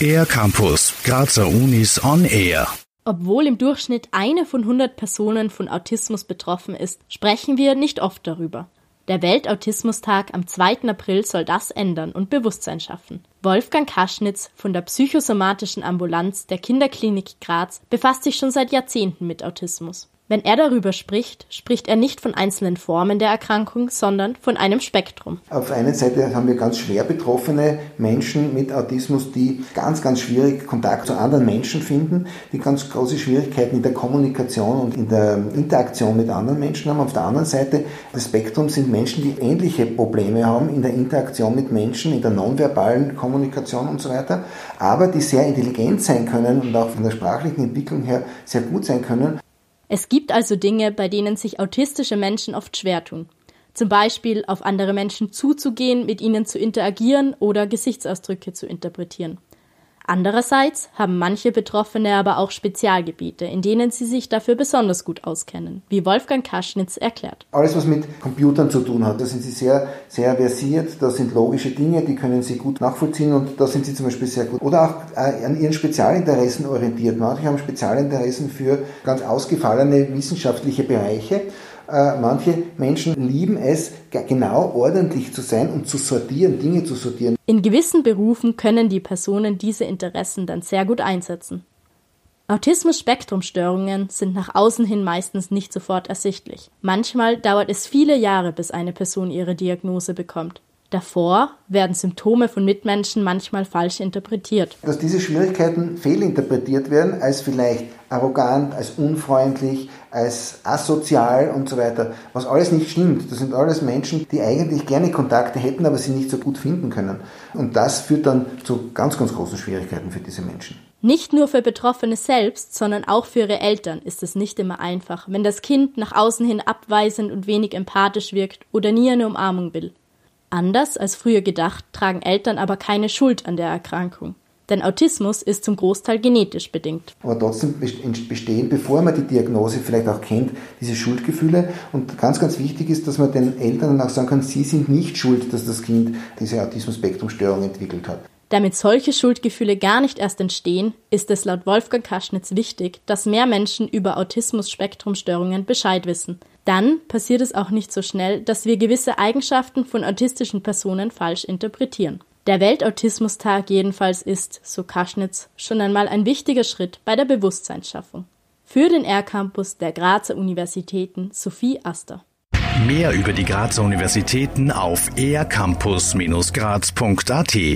Air Campus, Grazer Unis on Air. Obwohl im Durchschnitt eine von 100 Personen von Autismus betroffen ist, sprechen wir nicht oft darüber. Der Weltautismustag am 2. April soll das ändern und Bewusstsein schaffen. Wolfgang Kaschnitz von der psychosomatischen Ambulanz der Kinderklinik Graz befasst sich schon seit Jahrzehnten mit Autismus. Wenn er darüber spricht, spricht er nicht von einzelnen Formen der Erkrankung, sondern von einem Spektrum. Auf der einen Seite haben wir ganz schwer betroffene Menschen mit Autismus, die ganz, ganz schwierig Kontakt zu anderen Menschen finden, die ganz große Schwierigkeiten in der Kommunikation und in der Interaktion mit anderen Menschen haben. Auf der anderen Seite des Spektrums sind Menschen, die ähnliche Probleme haben in der Interaktion mit Menschen, in der nonverbalen Kommunikation und so weiter, aber die sehr intelligent sein können und auch von der sprachlichen Entwicklung her sehr gut sein können es gibt also Dinge, bei denen sich autistische Menschen oft schwer tun. Zum Beispiel auf andere Menschen zuzugehen, mit ihnen zu interagieren oder Gesichtsausdrücke zu interpretieren. Andererseits haben manche Betroffene aber auch Spezialgebiete, in denen sie sich dafür besonders gut auskennen, wie Wolfgang Kaschnitz erklärt. Alles, was mit Computern zu tun hat, da sind sie sehr, sehr versiert, da sind logische Dinge, die können sie gut nachvollziehen und da sind sie zum Beispiel sehr gut. Oder auch äh, an ihren Spezialinteressen orientiert. Manche haben Spezialinteressen für ganz ausgefallene wissenschaftliche Bereiche manche Menschen lieben es, genau ordentlich zu sein und zu sortieren, Dinge zu sortieren. In gewissen Berufen können die Personen diese Interessen dann sehr gut einsetzen. Autismus-Spektrum-Störungen sind nach außen hin meistens nicht sofort ersichtlich. Manchmal dauert es viele Jahre, bis eine Person ihre Diagnose bekommt. Davor werden Symptome von Mitmenschen manchmal falsch interpretiert. Dass diese Schwierigkeiten fehlinterpretiert werden als vielleicht arrogant, als unfreundlich, als asozial und so weiter, was alles nicht stimmt. Das sind alles Menschen, die eigentlich gerne Kontakte hätten, aber sie nicht so gut finden können. Und das führt dann zu ganz, ganz großen Schwierigkeiten für diese Menschen. Nicht nur für Betroffene selbst, sondern auch für ihre Eltern ist es nicht immer einfach, wenn das Kind nach außen hin abweisend und wenig empathisch wirkt oder nie eine Umarmung will. Anders als früher gedacht, tragen Eltern aber keine Schuld an der Erkrankung. Denn Autismus ist zum Großteil genetisch bedingt. Aber trotzdem bestehen, bevor man die Diagnose vielleicht auch kennt, diese Schuldgefühle. Und ganz, ganz wichtig ist, dass man den Eltern dann auch sagen kann, sie sind nicht schuld, dass das Kind diese Autismus-Spektrum-Störung entwickelt hat. Damit solche Schuldgefühle gar nicht erst entstehen, ist es laut Wolfgang Kaschnitz wichtig, dass mehr Menschen über Autismus-Spektrum-Störungen Bescheid wissen. Dann passiert es auch nicht so schnell, dass wir gewisse Eigenschaften von autistischen Personen falsch interpretieren. Der Weltautismustag jedenfalls ist, so Kaschnitz, schon einmal ein wichtiger Schritt bei der Bewusstseinsschaffung. Für den R-Campus der Grazer Universitäten Sophie Aster. Mehr über die Grazer Universitäten auf ercampus-graz.at